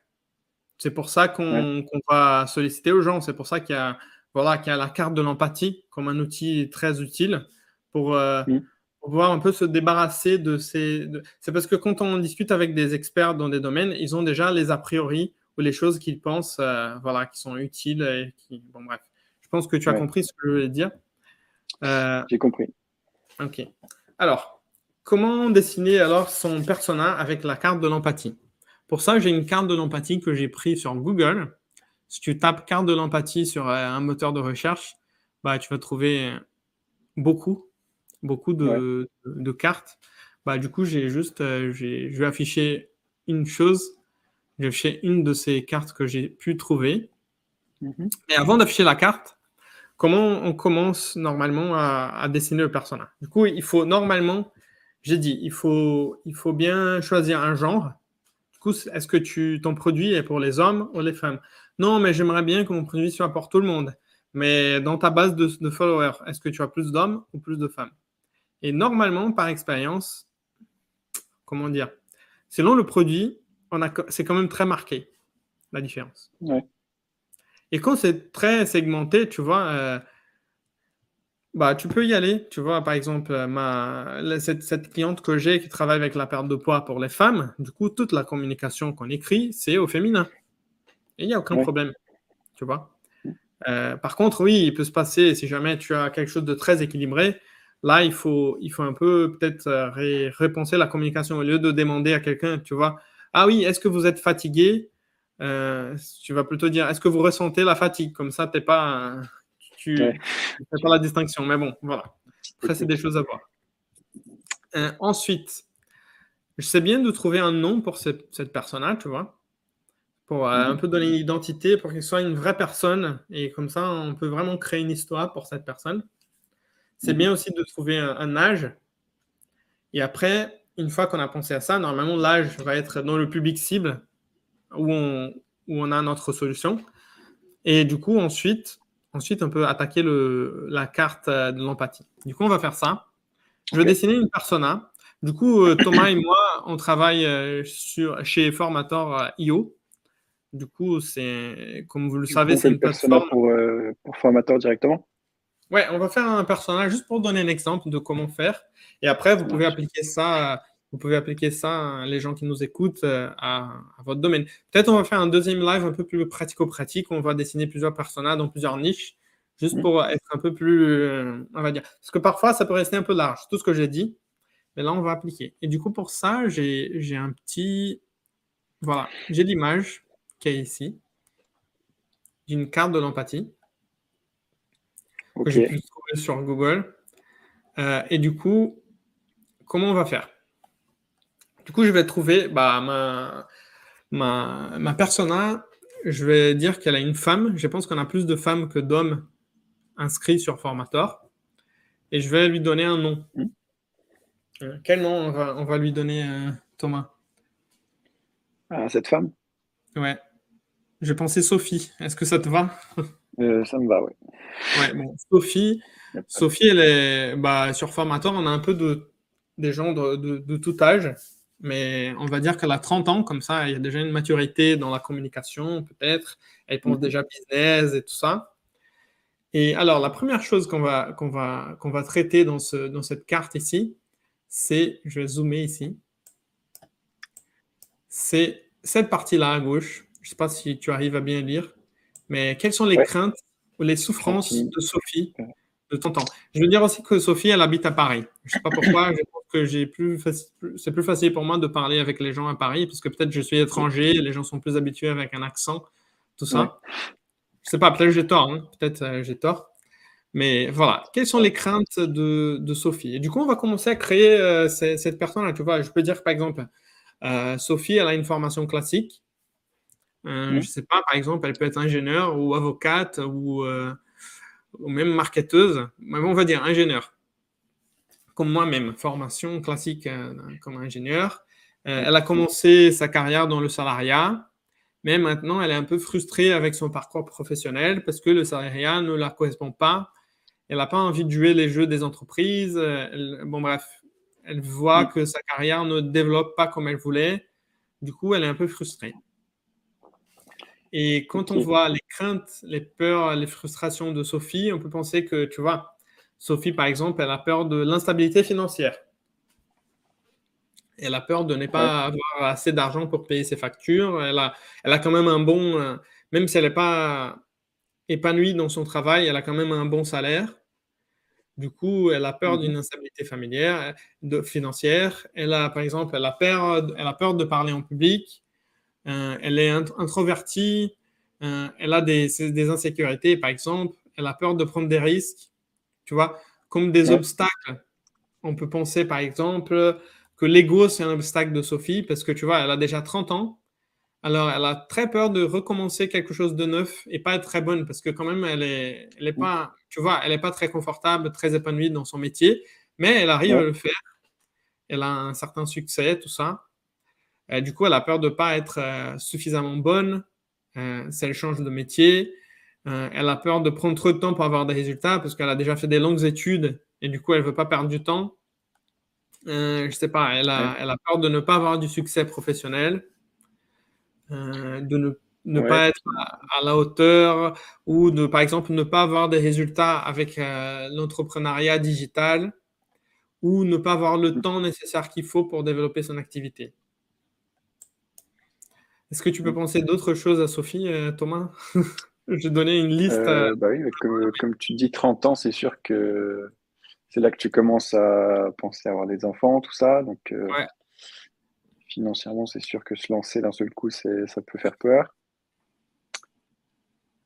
C'est pour ça qu'on va solliciter aux gens. C'est pour ça qu'il y, a, voilà, qu'il y a la carte de l'empathie comme un outil très utile pour, euh, mmh pour pouvoir un peu se débarrasser de ces. C'est parce que quand on discute avec des experts dans des domaines, ils ont déjà les a priori ou les choses qu'ils pensent, euh, voilà, qui sont utiles et qui. Bon, bref. Je pense que tu as compris ce que je voulais dire. Euh, J'ai compris. Ok. Alors, comment dessiner alors son persona avec la carte de l'empathie? Pour ça, j'ai une carte de l'empathie que j'ai prise sur Google. Si tu tapes carte de l'empathie sur euh, un moteur de recherche, bah, tu vas trouver beaucoup beaucoup de, cartes. Bah, du coup, j'ai juste, euh, je vais afficher une chose. J'ai affiché une de ces cartes que j'ai pu trouver. Mm-hmm. Et avant d'afficher la carte, comment on commence normalement à, dessiner le personnage? Du coup, il faut normalement, j'ai dit, il faut, il faut bien choisir un genre. Du coup, est-ce que tu, ton produit est pour les hommes ou les femmes? Non, mais j'aimerais bien que mon produit soit pour tout le monde. Mais dans ta base de, de followers, est-ce que tu as plus d'hommes ou plus de femmes? Et normalement, par expérience, comment dire, selon le produit, c'est quand même très marqué, la différence. Et quand c'est très segmenté, tu vois, euh, bah, tu peux y aller. Tu vois, par exemple, ma, cette, cliente que j'ai qui travaille avec la perte de poids pour les femmes, du coup, toute la communication qu'on écrit, c'est au féminin. Et il n'y a aucun problème. Tu vois. Euh, par contre, oui, il peut se passer, si jamais tu as quelque chose de très équilibré, Là, il faut, il faut un peu peut-être euh, repenser la communication au lieu de demander à quelqu'un, tu vois, ah oui, est-ce que vous êtes fatigué? Euh, Tu vas plutôt dire, est-ce que vous ressentez la fatigue? Comme ça, t'es pas, tu ne fais pas la distinction. Mais bon, voilà. Ça, c'est des choses à voir. Euh, ensuite, je sais bien de trouver un nom pour cette, personne-là, tu vois, pour un peu donner une identité, pour qu'il soit une vraie personne. Et comme ça, on peut vraiment créer une histoire pour cette personne. C'est bien aussi de trouver un, âge. Et après, une fois qu'on a pensé à ça, normalement, l'âge va être dans le public cible où on, où on a notre solution. Et du coup, ensuite, ensuite on peut attaquer le, la carte de l'empathie. Du coup, on va faire ça. Je vais dessiner une persona. Du coup, euh, Thomas et moi, on travaille euh, sur, chez Formator.io. Du coup, c'est, comme vous le savez, c'est une pour, euh, pour Formator directement Ouais, on va faire un personnage juste pour donner un exemple de comment faire. Et après, vous pouvez appliquer ça, vous pouvez appliquer ça, les gens qui nous écoutent, à, votre domaine. Peut-être on va faire un deuxième live un peu plus pratico-pratique. On va dessiner plusieurs personnages dans plusieurs niches, juste mm. pour être un peu plus, on va dire. Parce que parfois, ça peut rester un peu large, tout ce que j'ai dit. Mais là, on va appliquer. Et du coup, pour ça, j'ai un petit. Voilà, j'ai l'image qui est ici, d'une carte de l'empathie que j'ai pu trouver sur Google. Euh, et du coup, comment on va faire? Du coup, je vais trouver bah, ma, ma, ma persona. Je vais dire qu'elle a une femme. Je pense qu'on a plus de femmes que d'hommes inscrits sur Formator. Et je vais lui donner un nom. Mmh. Euh, quel nom on va, on va lui donner, euh, Thomas? À cette femme? Ouais. Je pensais Sophie. Est-ce que ça te va? euh, Ça me va, oui. Ouais, bon, Sophie, Sophie, elle est bah, sur Formator, on a un peu de, des gens de, de, tout âge, mais on va dire qu'elle a 30 ans, comme ça, il y a déjà une maturité dans la communication, peut-être. Elle pense mhm. déjà business et tout ça. Et alors, la première chose qu'on va, qu'on va, qu'on va traiter dans, ce, dans cette carte ici, c'est, je vais zoomer ici, c'est cette partie-là à gauche. Je ne sais pas si tu arrives à bien lire, mais quelles sont les craintes ou les souffrances de Sophie de ton temps? Je veux dire aussi que Sophie, elle habite à Paris. Je ne sais pas pourquoi, je pense que j'ai plus, c'est plus facile pour moi de parler avec les gens à Paris, parce que peut-être je suis étranger, les gens sont plus habitués avec un accent, tout ça. Je Je sais pas, peut-être j'ai tort, hein. peut-être euh, j'ai tort. Mais voilà, quelles sont les craintes de, Sophie? Et du coup, on va commencer à créer euh, cette personne-là. Tu vois, je peux dire par exemple, euh, Sophie, elle a une formation classique. Euh, Je ne sais pas, par exemple, elle peut être ingénieure ou avocate ou, ou même marketeuse. Mais on va dire ingénieure. Comme moi-même, formation classique comme ingénieur. elle a commencé sa carrière dans le salariat mais maintenant elle est un peu frustrée avec son parcours professionnel parce que le salariat ne la correspond pas elle n'a pas envie de jouer les jeux des entreprises. bon, bref, elle voit mm. que sa carrière ne développe pas comme elle voulait. Du coup, elle est un peu frustrée. Et quand on voit les craintes, les peurs, les frustrations de Sophie, on peut penser que, tu vois, Sophie, par exemple, elle a peur de l'instabilité financière. Elle a peur de ne pas avoir assez d'argent pour payer ses factures. Elle a, elle a quand même un bon, euh, même si elle n'est pas épanouie dans son travail, elle a quand même un bon salaire. Du coup, elle a peur mmh d'une instabilité familière, de, financière. Elle a, par exemple, elle a peur, elle a peur de parler en public. Euh, elle est introvertie. Euh, elle a des, des, insécurités, par exemple. Elle a peur de prendre des risques. Tu vois, comme des obstacles. On peut penser, par exemple, que l'ego, c'est un obstacle de Sophie parce que, tu vois, elle a déjà 30 ans. Alors, elle a très peur de recommencer quelque chose de neuf et pas être très bonne parce que quand même, elle est, elle est pas, tu vois, elle n'est pas très confortable, très épanouie dans son métier, mais elle arrive à le faire. Elle a un certain succès, tout ça. Euh, du coup, elle a peur de ne pas être euh, suffisamment bonne euh, si elle change de métier. elle a peur de prendre trop de temps pour avoir des résultats parce qu'elle a déjà fait des longues études et du coup, elle ne veut pas perdre du temps. je ne sais pas, elle a, elle a peur de ne pas avoir du succès professionnel. De ne, pas être à, la hauteur ou de, par exemple, ne pas avoir des résultats avec l'entrepreneuriat digital ou ne pas avoir le mmh. temps nécessaire qu'il faut pour développer son activité. Est-ce que tu peux mmh. penser d'autres choses à Sophie, euh, Thomas? Je donné une liste. bah oui, comme, tu dis 30 ans, c'est sûr que c'est là que tu commences à penser à avoir des enfants, tout ça. Donc, ouais financièrement, c'est sûr que se lancer d'un seul coup, ça peut faire peur.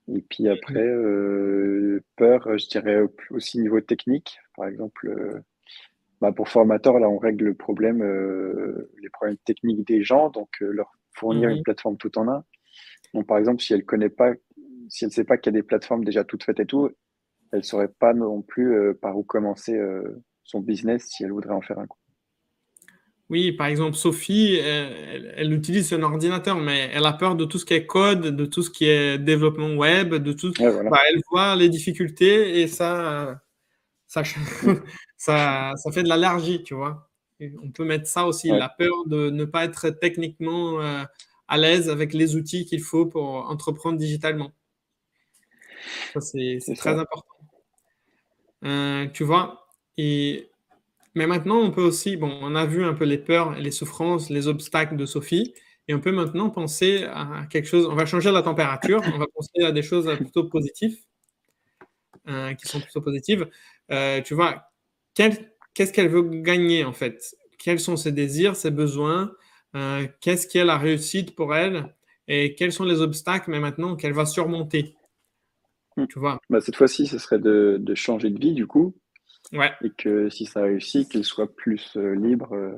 Et puis après, euh, peur, je dirais aussi niveau technique. Par exemple, euh, bah, pour formateur, là, on règle le problème, euh, les problèmes techniques des gens, donc leur fournir une mhm. plateforme tout en un. Donc, par exemple, si elle connaît pas, si elle sait pas qu'il y a des plateformes déjà toutes faites et tout, elle saurait pas non plus par où commencer son business si elle voudrait en faire un coup. Oui, par exemple, Sophie, elle, utilise un ordinateur, mais elle a peur de tout ce qui est code, de tout ce qui est développement web, de tout. Bah, elle voit les difficultés et ça, ça, ça, ça fait de l'allergie, tu vois. On peut mettre ça aussi, la peur de ne pas être techniquement euh, à l'aise avec les outils qu'il faut pour entreprendre digitalement. Ça, c'est très important. Euh, tu vois, et mais maintenant, on peut aussi, bon, on a vu un peu les peurs les souffrances, les obstacles de Sophie, et on peut maintenant penser à quelque chose, on va changer la température, on va penser à des choses plutôt positives, euh, qui sont plutôt positives. Euh, tu vois, qu'est-ce qu'elle veut gagner en fait? Quels sont ses désirs, ses besoins? Euh, Qu'est-ce qui est la réussite pour elle? Et quels sont les obstacles, mais maintenant qu'elle va surmonter? Hmm. Tu vois? Bah, Cette fois-ci, ce serait de, de changer de vie, du coup, et que si ça réussit, qu'il soit plus euh, libre euh,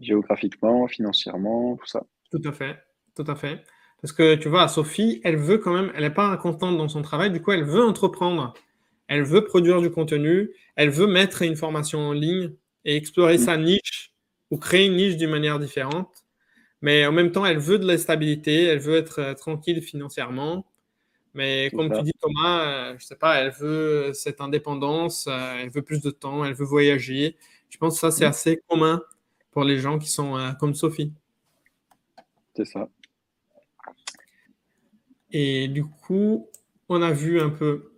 géographiquement, financièrement, tout ça. Tout à fait, tout à fait. Parce que tu vois, Sophie, elle veut quand même, elle n'est pas contente dans son travail, du coup, elle veut entreprendre. Elle veut produire du contenu, elle veut mettre une formation en ligne et explorer mm. sa niche ou créer une niche d'une manière différente. Mais en même temps, elle veut de la stabilité, elle veut être euh, tranquille financièrement. Mais comme tu dis, Thomas, euh, je sais pas, elle veut cette indépendance, euh, elle veut plus de temps, elle veut voyager. Je pense que ça, c'est mm. assez commun pour les gens qui sont euh, comme Sophie. C'est ça. Et du coup, on a vu un peu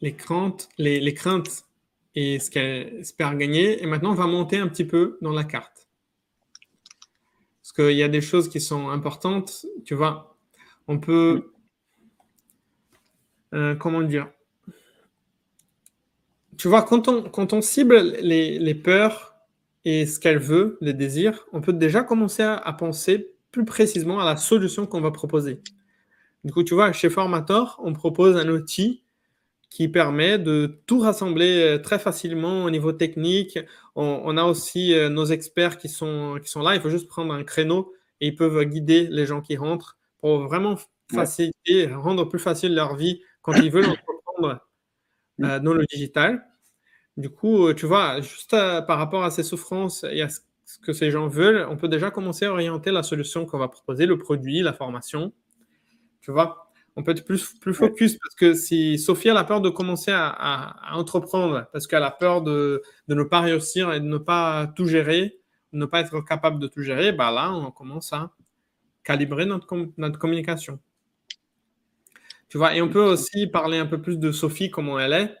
les craintes, les, les craintes et ce qu'elle espère gagner. Et maintenant, on va monter un petit peu dans la carte. Parce qu'il y a des choses qui sont importantes. Tu vois, on peut. Euh, comment dire? Tu vois, quand on, quand on cible les, peurs et ce qu'elle veut, les désirs, on peut déjà commencer à, penser plus précisément à la solution qu'on va proposer. Du coup, tu vois, chez Formator, on propose un outil qui permet de tout rassembler euh, très facilement au niveau technique. On, a aussi euh, nos experts qui sont, qui sont là. Il faut juste prendre un créneau et ils peuvent guider les gens qui rentrent pour vraiment faciliter, rendre plus facile leur vie quand ils veulent entreprendre euh, dans le digital. Du coup, tu vois, juste par rapport à ces souffrances et à ce que ces gens veulent, on peut déjà commencer à orienter la solution qu'on va proposer, le produit, la formation. Tu vois, on peut être plus, plus focus parce que si Sophie a la peur de commencer à, entreprendre, parce qu'elle a peur de, de, ne pas réussir et de ne pas tout gérer, de ne pas être capable de tout gérer, bah là, on commence à calibrer notre, notre communication. Tu vois, et on peut aussi parler un peu plus de Sophie, comment elle est.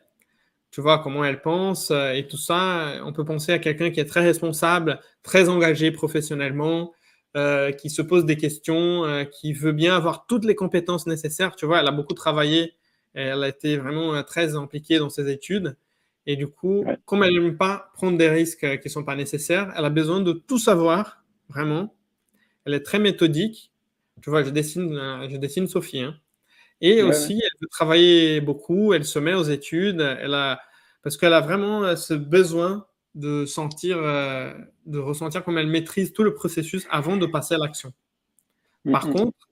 Tu vois, comment elle pense euh, et tout ça. On peut penser à quelqu'un qui est très responsable, très engagé professionnellement, euh, qui se pose des questions, euh, qui veut bien avoir toutes les compétences nécessaires. Tu vois, elle a beaucoup travaillé. Elle a été vraiment très impliquée dans ses études. Et du coup, comme elle n'aime pas prendre des risques qui ne sont pas nécessaires, elle a besoin de tout savoir, vraiment. Elle est très méthodique. Tu vois, je dessine, je dessine Sophie. Hein. Et aussi, elle veut travailler beaucoup, elle se met aux études, elle a, parce qu'elle a vraiment euh, ce besoin de sentir, euh, de ressentir comme elle maîtrise tout le processus avant de passer à l'action. Par contre,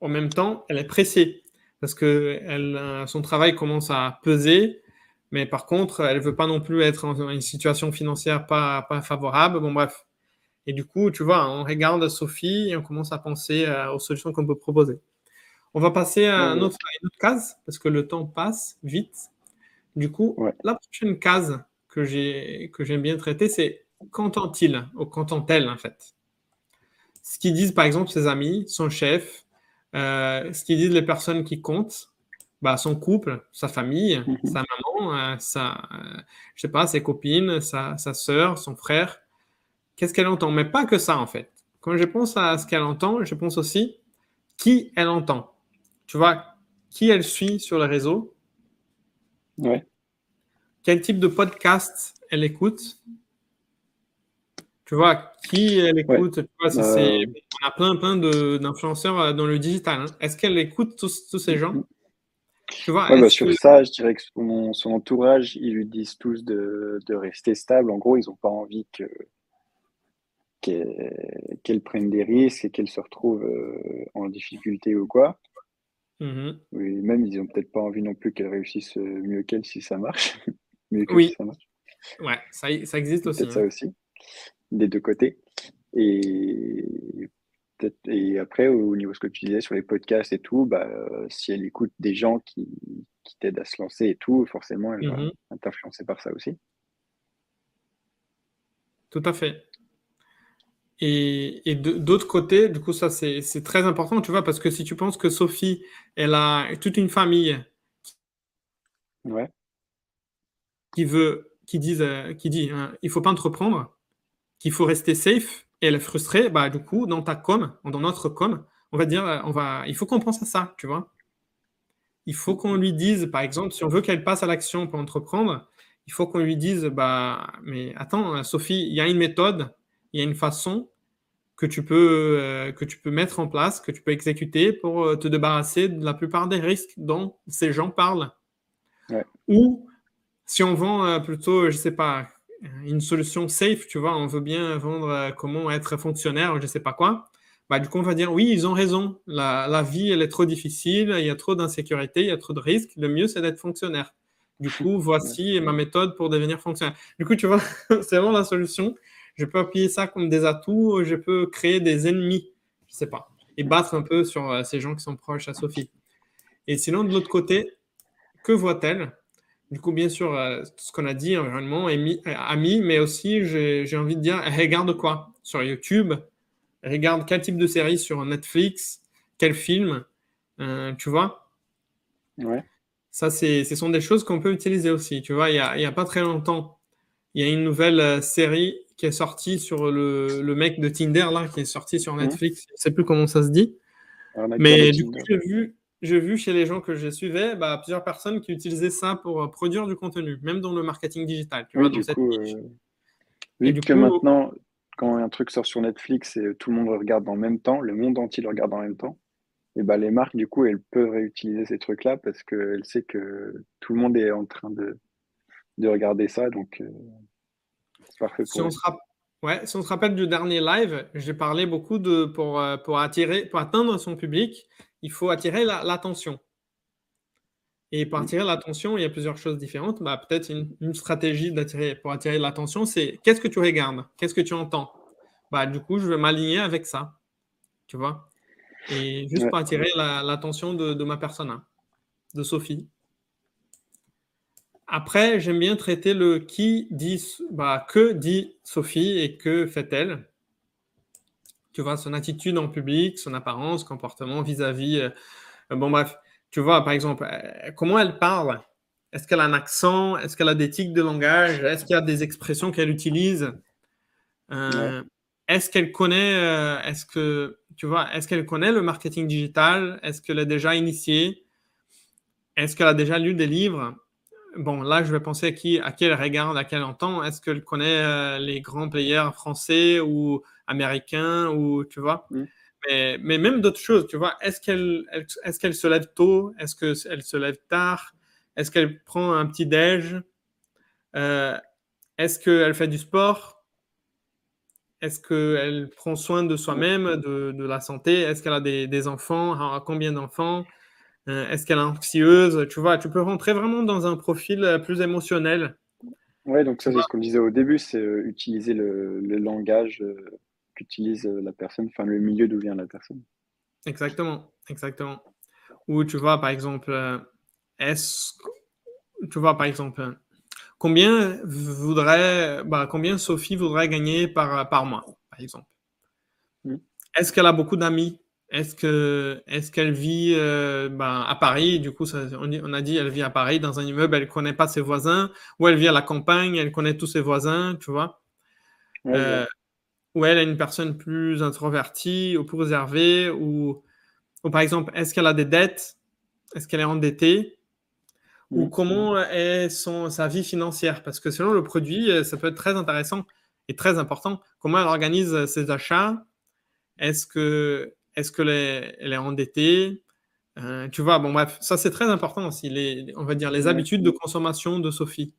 en même temps, elle est pressée parce que elle, euh, son travail commence à peser, mais par contre, elle ne veut pas non plus être en une situation financière pas, pas favorable. Bon, bref. Et du coup, tu vois, on regarde Sophie et on commence à penser aux solutions qu'on peut proposer. On va passer à, une autre case parce que le temps passe vite. Du coup, la prochaine case que j'aime bien traiter, c'est qu'entend-il ou qu'entend-elle en fait? Ce qu'ils disent par exemple ses amis, son chef, euh, ce qu'ils disent les personnes qui comptent, bah, son couple, sa famille, mhm. sa maman, euh, sa, euh, je sais pas, ses copines, sa, sa soeur, son frère. Qu'est-ce qu'elle entend? Mais pas que ça en fait. Quand je pense à ce qu'elle entend, je pense aussi qui elle entend tu vois, qui elle suit sur le réseau. Ouais. Quel type de podcast elle écoute? Tu vois, qui elle écoute. Tu vois, euh. On a plein, plein d'influenceurs euh, dans le digital. Hein. Est-ce qu'elle écoute tous, tous, ces gens? Tu vois, bah, Sur ça, je dirais que son, son, entourage, ils lui disent tous de, de rester stable. En gros, ils n'ont pas envie que qu'elle prenne des risques et qu'elle se retrouve euh, en difficulté ou quoi. Mmh oui, même ils ont peut-être pas envie non plus qu'elle réussisse mieux qu'elle si ça marche. oui. ça marche. Ouais, ça, ça existe aussi. ça hein. aussi. des deux côtés. Et, et après, au niveau de ce que tu disais sur les podcasts et tout, bah, si elle écoute des gens qui, qui t'aident à se lancer et tout, forcément, elle va Mhm. être influencée par ça aussi. Tout à fait. Et, et d'autre côté, du coup, ça, c'est c'est très important, tu vois, parce que si tu penses que Sophie, elle a toute une famille Ouais, qui veut, qui disent, euh, qui dit, hein, il faut pas entreprendre, qu'il faut rester safe, et elle est frustrée, bah, du coup, dans ta com, dans notre com, on va dire, euh, on va, il faut qu'on pense à ça, tu vois. Il faut qu'on lui dise, par exemple, si on veut qu'elle passe à l'action pour entreprendre, il faut qu'on lui dise, bah, mais attends, Sophie, il y a une méthode, il y a une façon que tu peux, euh, que tu peux mettre en place, que tu peux exécuter pour euh, te débarrasser de la plupart des risques dont ces gens parlent. Ouais. Ou si on vend euh, plutôt, je sais pas, une solution safe, tu vois, on veut bien vendre euh, comment être fonctionnaire, je sais pas quoi. Bah, du coup, on va dire oui, ils ont raison. La, la vie, elle est trop difficile, il y a trop d'insécurité, il y a trop de risques. Le mieux, c'est d'être fonctionnaire. Du coup, voici ma méthode pour devenir fonctionnaire. Du coup, tu vois, c'est vraiment la solution. Je peux appuyer ça comme des atouts, je peux créer des ennemis, je sais pas, et battre un peu sur euh, ces gens qui sont proches à Sophie. Et sinon, de l'autre côté, que voit-elle? Du coup, bien sûr, euh, tout ce qu'on a dit, environnement, ami, euh, mais aussi, j'ai envie de dire, regarde quoi Sur YouTube regarde quel type de série sur Netflix Quel film Euh, Tu vois ouais, ça, ce sont des choses qu'on peut utiliser aussi. Tu vois, il n'y a, a pas très longtemps, il y a une nouvelle série qui est sortie sur le, le mec de Tinder, là, qui est sorti sur Netflix. Je ne sais plus comment ça se dit. Mais du coup, j'ai vu, j'ai vu chez les gens que je suivais bah, plusieurs personnes qui utilisaient ça pour euh, produire du contenu, même dans le marketing digital. Tu Oui, vois, dans du cette coup, niche. euh, Et du que coup- maintenant, quand un truc sort sur Netflix et tout le monde le regarde en même temps, le monde entier le regarde en même temps, et ben les marques, du coup, elles peuvent réutiliser ces trucs-là parce qu'elles savent que tout le monde est en train de, de regarder ça, donc euh, c'est parfait Si pour on, elles. se rapp- ouais, si on se rappelle du dernier live, j'ai parlé beaucoup de pour, euh, pour attirer, pour atteindre son public, il faut attirer la- l'attention. Et pour attirer l'attention, il y a plusieurs choses différentes. Bah, peut-être une, une stratégie pour attirer l'attention, c'est qu'est-ce que tu regardes? Qu'est-ce que tu entends? Bah, Du coup, je vais m'aligner avec ça. Tu vois? Et juste Ouais. pour attirer la- l'attention de, de ma personne, hein, de Sophie. Après, j'aime bien traiter le qui dit, bah, que dit Sophie et que fait-elle. Tu vois, son attitude en public, son apparence, comportement vis-à-vis. euh, euh, bon, bref, tu vois, par exemple, euh, comment elle parle? Est-ce qu'elle a un accent? Est-ce qu'elle a des tics de langage? Est-ce qu'il y a des expressions qu'elle utilise? Euh, Est-ce qu'elle connaît, est-ce que, tu vois, est-ce qu'elle connaît le marketing digital? Est-ce qu'elle est déjà initiée? Est-ce qu'elle a déjà lu des livres? Bon, là, je vais penser à qui, à qui elle regarde, à qui elle entend. Est-ce qu'elle connaît les grands players français ou américains ou tu vois. Mm. mais, mais même d'autres choses, tu vois. Est-ce qu'elle elle- est-ce qu'elle se lève tôt? Est-ce qu'elle se lève tard? Est-ce qu'elle prend un petit déj? Euh, Est-ce qu'elle fait du sport? Est-ce qu'elle prend soin de soi-même, de, de la santé? Est-ce qu'elle a des, des enfants? Combien d'enfants? Euh, Est-ce qu'elle est anxieuse? Tu vois, tu peux rentrer vraiment dans un profil euh, plus émotionnel. Ouais, donc ça, c'est ce qu'on disait au début, c'est utiliser le, le langage qu'utilise euh, la personne, enfin le milieu d'où vient la personne. Exactement, exactement. Ou tu vois, par exemple, euh, est-ce que- tu vois, par exemple, euh, combien voudrait, bah, combien Sophie voudrait gagner par, par mois, par exemple? Mm. Est-ce qu'elle a beaucoup d'amis? Est-ce que, est-ce qu'elle vit euh, bah, à Paris? Du coup, ça- on, a dit, elle vit à Paris dans un immeuble, elle connaît pas ses voisins, ou elle vit à la campagne, elle connaît tous ses voisins, tu vois? Ouais, Euh, ouais. Ou elle est une personne plus introvertie ou plus réservée, ou, ou par exemple, est-ce qu'elle a des dettes? Est-ce qu'elle est endettée? Ou comment est son, sa vie financière? Parce que selon le produit, euh, ça peut être très intéressant et très important. Comment elle organise ses achats? Est-ce que est-ce qu'elle est, elle est endettée? Euh, tu vois, bon bref, ça c'est très important aussi, les, on va dire les habitudes de consommation de Sophie.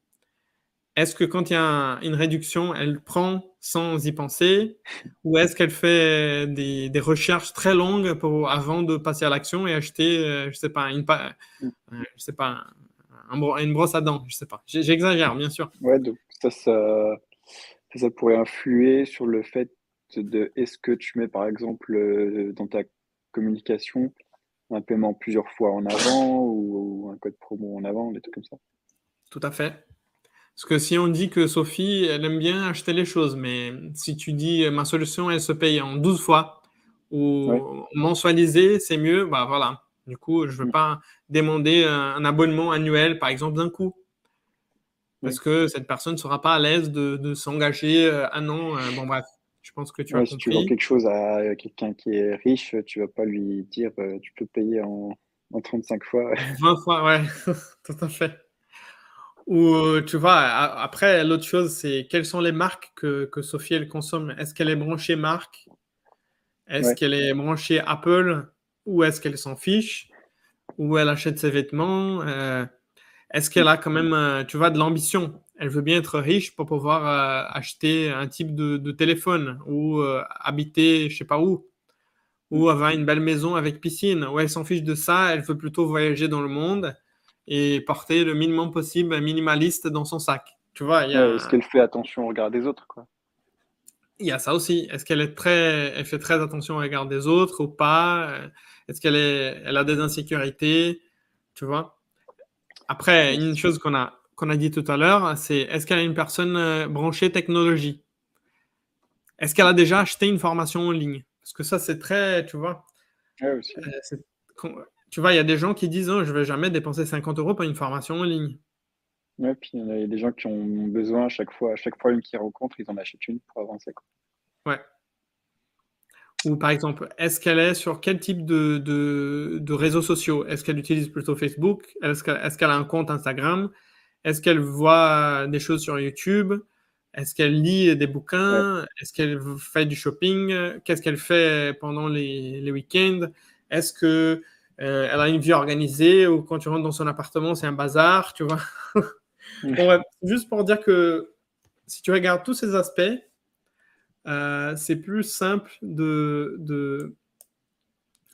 Est-ce que quand il y a un- une réduction, elle prend sans y penser? Ou est-ce qu'elle fait des, des recherches très longues pour, avant de passer à l'action et acheter, euh, je sais pas, une, pa- Mm. euh, je sais pas, un une brosse à dents, je sais pas. J'exagère, bien sûr. Ouais, donc ça, ça, ça pourrait influer sur le fait de est-ce que tu mets par exemple euh, dans ta communication un paiement plusieurs fois en avant ou, un code promo en avant, des trucs comme ça? Tout à fait. Parce que si on dit que Sophie, elle aime bien acheter les choses, mais si tu dis ma solution, elle se paye en 12 fois ou mensualisé, c'est mieux, bah voilà. Du coup, je ne veux mm. pas demander un, abonnement annuel, par exemple, d'un coup. Parce que cette personne ne sera pas à l'aise de, s'engager euh, un an. Euh, bon, bref, je pense que tu as compris. Si tu vends quelque chose à quelqu'un qui est riche, tu ne vas pas lui dire euh, tu peux payer en, en 35 fois. 20 fois, ouais, tout à fait. Ou tu vois, après, l'autre chose, c'est quelles sont les marques que, que Sophie, elle consomme? Est-ce qu'elle est branchée marque? Est-ce qu'elle est branchée Apple? Ou est-ce qu'elle s'en fiche? Ou elle achète ses vêtements? Euh, Est-ce qu'elle a quand même, euh, tu vois, de l'ambition? Elle veut bien être riche pour pouvoir euh, acheter un type de, téléphone ou habiter, je sais pas où. Ou avoir une belle maison avec piscine. Ou elle s'en fiche de ça, elle veut plutôt voyager dans le monde et porter le minimum possible minimaliste dans son sac. Tu vois, Est-ce qu'elle fait attention au regard des autres quoi? Il y a ça aussi. Est-ce qu'elle est très, elle fait très attention au regard des autres ou pas? Est-ce qu'elle est... Elle a des insécurités? Tu vois? Après, une chose qu'on a qu'on a dit tout à l'heure, c'est est-ce qu'elle est une personne euh, branchée technologie? Est-ce qu'elle a déjà acheté une formation en ligne? Parce que ça, c'est très, tu vois. aussi. Tu vois, il y a des gens qui disent oh, je ne vais jamais dépenser 50 euros pour une formation en ligne. Ouais, puis il y a des gens qui ont besoin à chaque fois, à chaque problème qu'ils rencontrent, ils en achètent une pour avancer. Ouais. Ou par exemple, est-ce qu'elle est sur quel type de, de, réseaux sociaux? Est-ce qu'elle utilise plutôt Facebook? Est-ce qu'elle a un compte Instagram? Est-ce qu'elle voit des choses sur YouTube? Est-ce qu'elle lit des bouquins? Est-ce qu'elle fait du shopping? Qu'est-ce qu'elle fait pendant les, les week-ends? Est-ce que euh, elle a une vie organisée ou quand tu rentres dans son appartement, c'est un bazar, tu vois. juste pour dire que si tu regardes tous ces aspects, euh, c'est plus simple de, de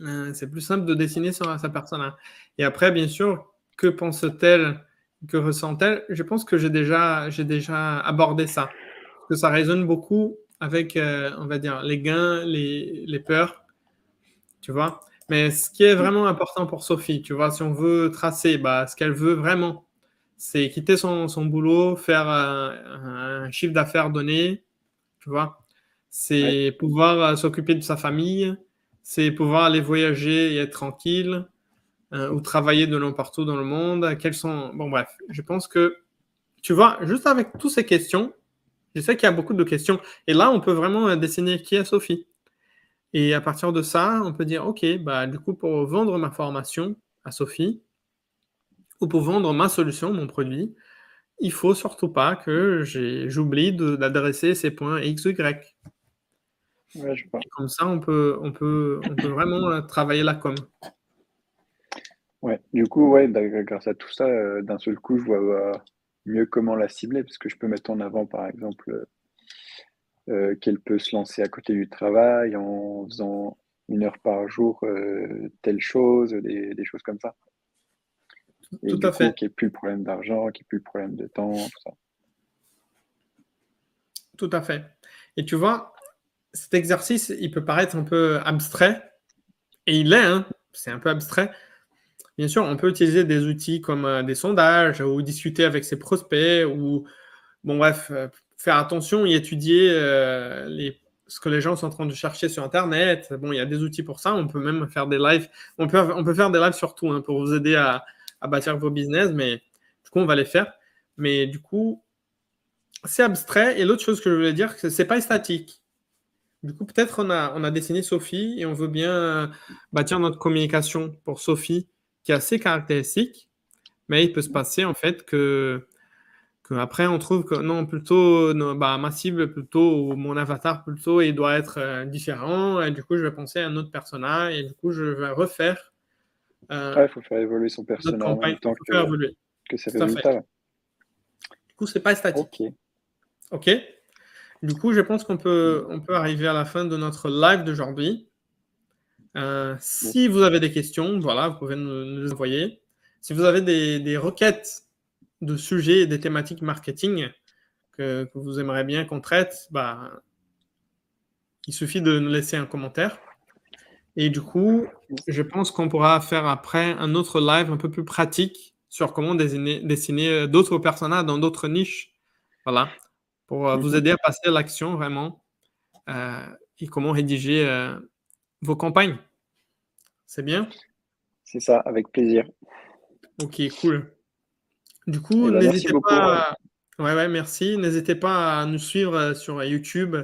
euh, c'est plus simple de dessiner sur sa personne. Hein. Et après, bien sûr, que pense-t-elle, que ressent-elle? Je pense que j'ai déjà, j'ai déjà abordé ça. que ça résonne beaucoup avec, on va dire, les gains, les, les peurs, tu vois. Mais ce qui est vraiment important pour Sophie, tu vois, si on veut tracer, bah, ce qu'elle veut vraiment, c'est quitter son, son, boulot, faire un, chiffre d'affaires donné, tu vois. C'est pouvoir euh, s'occuper de sa famille, c'est pouvoir aller voyager et être tranquille, euh, ou travailler de l'un partout dans le monde. Quels sont... Bon, bref, je pense que, tu vois, juste avec toutes ces questions, je sais qu'il y a beaucoup de questions. Et là, on peut vraiment euh, dessiner qui est Sophie. Et à partir de ça, on peut dire, OK, bah, du coup, pour vendre ma formation à Sophie, ou pour vendre ma solution, mon produit, il faut surtout pas que j'oublie d'adresser ces points X ou Y. comme ça, on peut, on peut, on peut vraiment euh, travailler la com. Ouais, du coup, ouais, bah, grâce à tout ça, euh, d'un seul coup, je vois euh, mieux comment la cibler, parce que je peux mettre en avant, par exemple, euh, qu'elle peut se lancer à côté du travail en faisant une heure par jour euh, telle chose, des, choses comme ça. tout à fait. Qu'il n'y ait plus le problème d'argent, qu'il n'y ait plus le problème de temps, tout ça. Tout à fait. Et tu vois, cet exercice, il peut paraître un peu abstrait, et il l'est, hein, c'est un peu abstrait. Bien sûr, on peut utiliser des outils comme euh, des sondages ou discuter avec ses prospects ou, bon, bref, faire attention et étudier euh, ce que les gens sont en train de chercher sur Internet. Bon, il y a des outils pour ça. On peut même faire des lives. On peut, on peut faire des lives sur tout hein, pour vous aider à, bâtir vos business. Mais du coup, on va les faire. Mais du coup, c'est abstrait. Et l'autre chose que je voulais dire, c'est pas statique. Du coup, peut-être on a, on a dessiné Sophie et on veut bien bâtir notre communication pour Sophie qui est assez caractéristique. Mais il peut se passer en fait que après, on trouve que non, plutôt bah, ma cible, plutôt mon avatar, plutôt, il doit être euh, différent. Et du coup, je vais penser à un autre personnage et du coup, je vais refaire. Euh, il faut faire évoluer son personnage en même temps que, évoluer. que ses résultats. Du coup, c'est pas statique. Ok. Du coup, je pense qu'on peut, on peut arriver à la fin de notre live d'aujourd'hui. Euh, si vous avez des questions, voilà, vous pouvez nous, nous envoyer. Si vous avez des, des requêtes de sujets et des thématiques marketing que, que vous aimeriez bien qu'on traite, bah, il suffit de nous laisser un commentaire. Et du coup, je pense qu'on pourra faire après un autre live un peu plus pratique sur comment dessiner, dessiner d'autres personnages dans d'autres niches. Voilà. Pour euh, vous Mhm. aider à passer à l'action vraiment. Euh, et comment rédiger euh, vos campagnes. C'est bien? C'est ça, avec plaisir. Ok, cool. Du coup, Eh ben, n'hésitez pas. à- Ouais, ouais, merci. N'hésitez pas à nous suivre euh, sur YouTube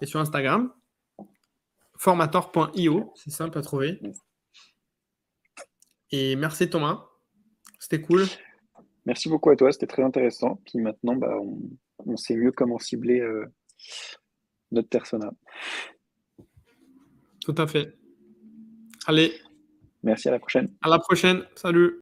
et sur Instagram. Formator.io, c'est simple à trouver. Et merci Thomas. C'était cool. Merci beaucoup à toi, c'était très intéressant. Puis maintenant, bah, on, on sait mieux comment cibler euh, notre persona. Tout à fait. Allez, Merci, à la prochaine. à la prochaine. Salut.